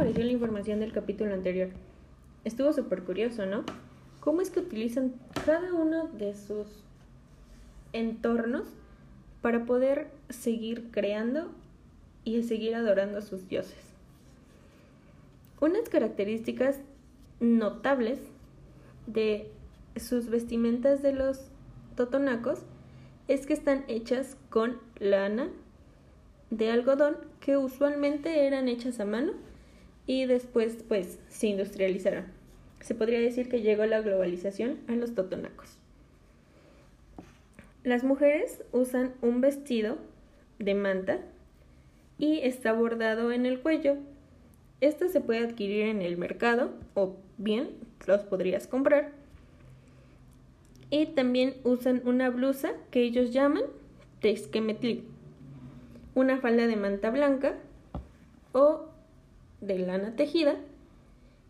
pareció la información del capítulo anterior? Estuvo súper curioso, ¿no? ¿Cómo es que utilizan cada uno de sus entornos para poder seguir creando y seguir adorando a sus dioses? Unas características notables de sus vestimentas de los totonacos es que están hechas con lana de algodón que usualmente eran hechas a mano y después pues se industrializaron. Se podría decir que llegó la globalización a los totonacos. Las mujeres usan un vestido de manta y está bordado en el cuello. Esto se puede adquirir en el mercado o bien los podrías comprar. Y también usan una blusa que ellos llaman tesquemetli, una falda de manta blanca o de lana tejida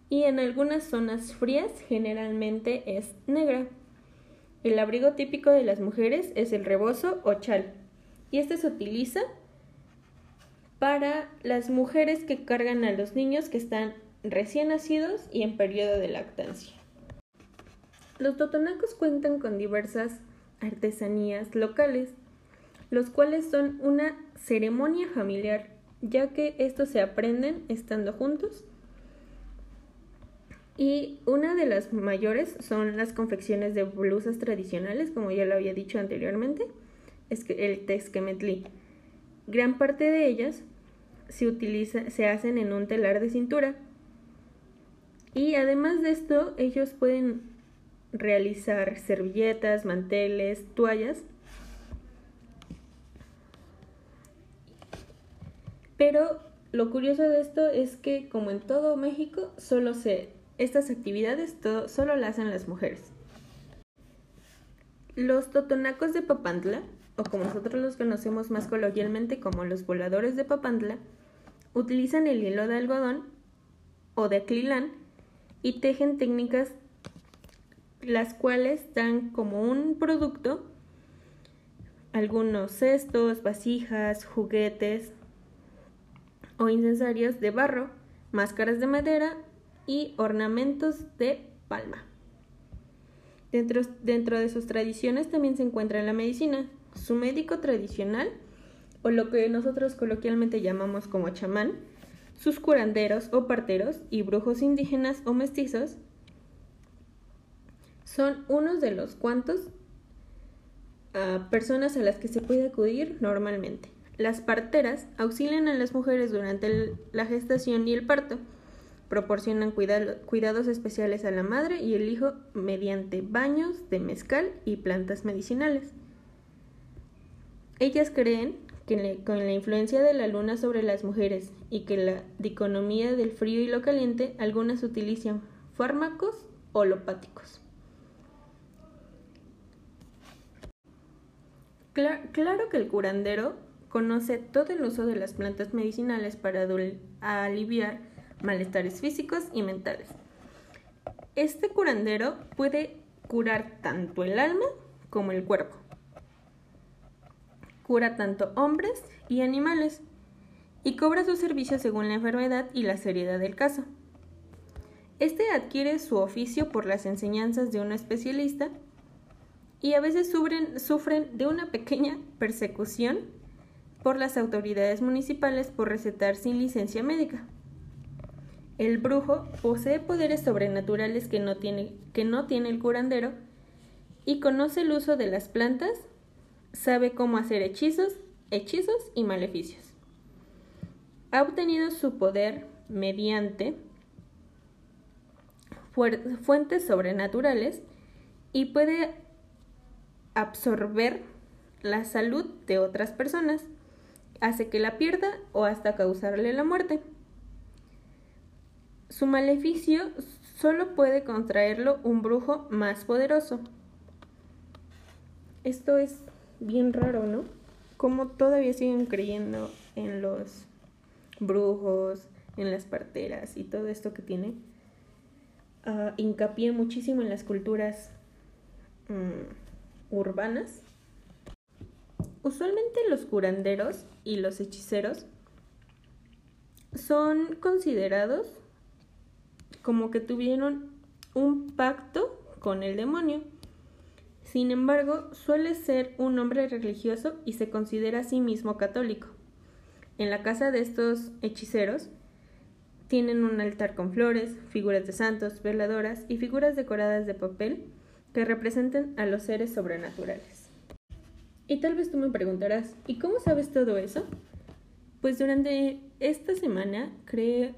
y en algunas zonas frías generalmente es negra. El abrigo típico de las mujeres es el rebozo o chal y este se utiliza para las mujeres que cargan a los niños que están recién nacidos y en periodo de lactancia. Los totonacos cuentan con diversas artesanías locales, los cuales son una ceremonia familiar, ya que estos se aprenden estando juntos. Y una de las mayores son las confecciones de blusas tradicionales, como ya lo había dicho anteriormente, es el tesquemetli. Gran parte de ellas se, utiliza, se hacen en un telar de cintura. Y además de esto, ellos pueden realizar servilletas, manteles, toallas Pero lo curioso de esto es que, como en todo México, solo se, estas actividades solo las hacen las mujeres. Los totonacos de Papantla, o como nosotros los conocemos más coloquialmente como los voladores de Papantla, utilizan el hilo de algodón o de aclilán y tejen técnicas las cuales dan como un producto algunos cestos, vasijas, juguetes, o incensarios de barro, máscaras de madera y ornamentos de palma. Dentro, dentro, de sus tradiciones también se encuentra la medicina. Su médico tradicional, o lo que nosotros coloquialmente llamamos como chamán, sus curanderos o parteros y brujos indígenas o mestizos, son unos de los cuantos ah, personas a las que se puede acudir normalmente. Las parteras auxilian a las mujeres durante la gestación y el parto. Proporcionan cuidados especiales a la madre y el hijo mediante baños de mezcal y plantas medicinales. Ellas creen que con la influencia de la luna sobre las mujeres y que la diconomía del frío y lo caliente, algunas utilizan fármacos holopáticos. claro que el curandero conoce todo el uso de las plantas medicinales para aliviar malestares físicos y mentales. Este curandero puede curar tanto el alma como el cuerpo. Cura tanto hombres y animales y cobra su servicio según la enfermedad y la seriedad del caso. Este adquiere su oficio por las enseñanzas de un especialista y a veces sufren, sufren de una pequeña persecución por las autoridades municipales por recetar sin licencia médica. El brujo posee poderes sobrenaturales que no tiene, que no tiene el curandero y conoce el uso de las plantas, sabe cómo hacer hechizos, hechizos y maleficios. Ha obtenido su poder mediante fuentes sobrenaturales y puede absorber la salud de otras personas hace que la pierda o hasta causarle la muerte. Su maleficio solo puede contraerlo un brujo más poderoso. Esto es bien raro, ¿no? Como todavía siguen creyendo en los brujos, en las parteras y todo esto que tiene. Uh, hincapié muchísimo en las culturas mm, urbanas Usualmente los curanderos y los hechiceros son considerados como que tuvieron un pacto con el demonio. Sin embargo, suele ser un hombre religioso y se considera a sí mismo católico. En la casa de estos hechiceros tienen un altar con flores, figuras de santos, veladoras y figuras decoradas de papel que representen a los seres sobrenaturales. Y tal vez tú me preguntarás, ¿y cómo sabes todo eso? Pues durante esta semana creé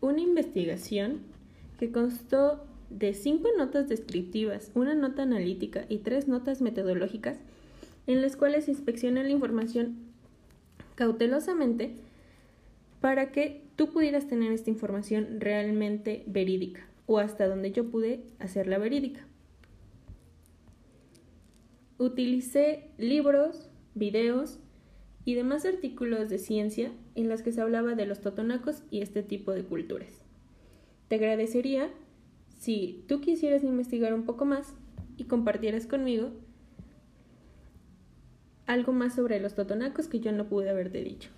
una investigación que constó de cinco notas descriptivas, una nota analítica y tres notas metodológicas, en las cuales inspeccioné la información cautelosamente para que tú pudieras tener esta información realmente verídica o hasta donde yo pude hacerla verídica. Utilicé libros, videos y demás artículos de ciencia en los que se hablaba de los totonacos y este tipo de culturas. Te agradecería si tú quisieras investigar un poco más y compartieras conmigo algo más sobre los totonacos que yo no pude haberte dicho.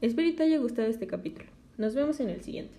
Espero que te haya gustado este capítulo. Nos vemos en el siguiente.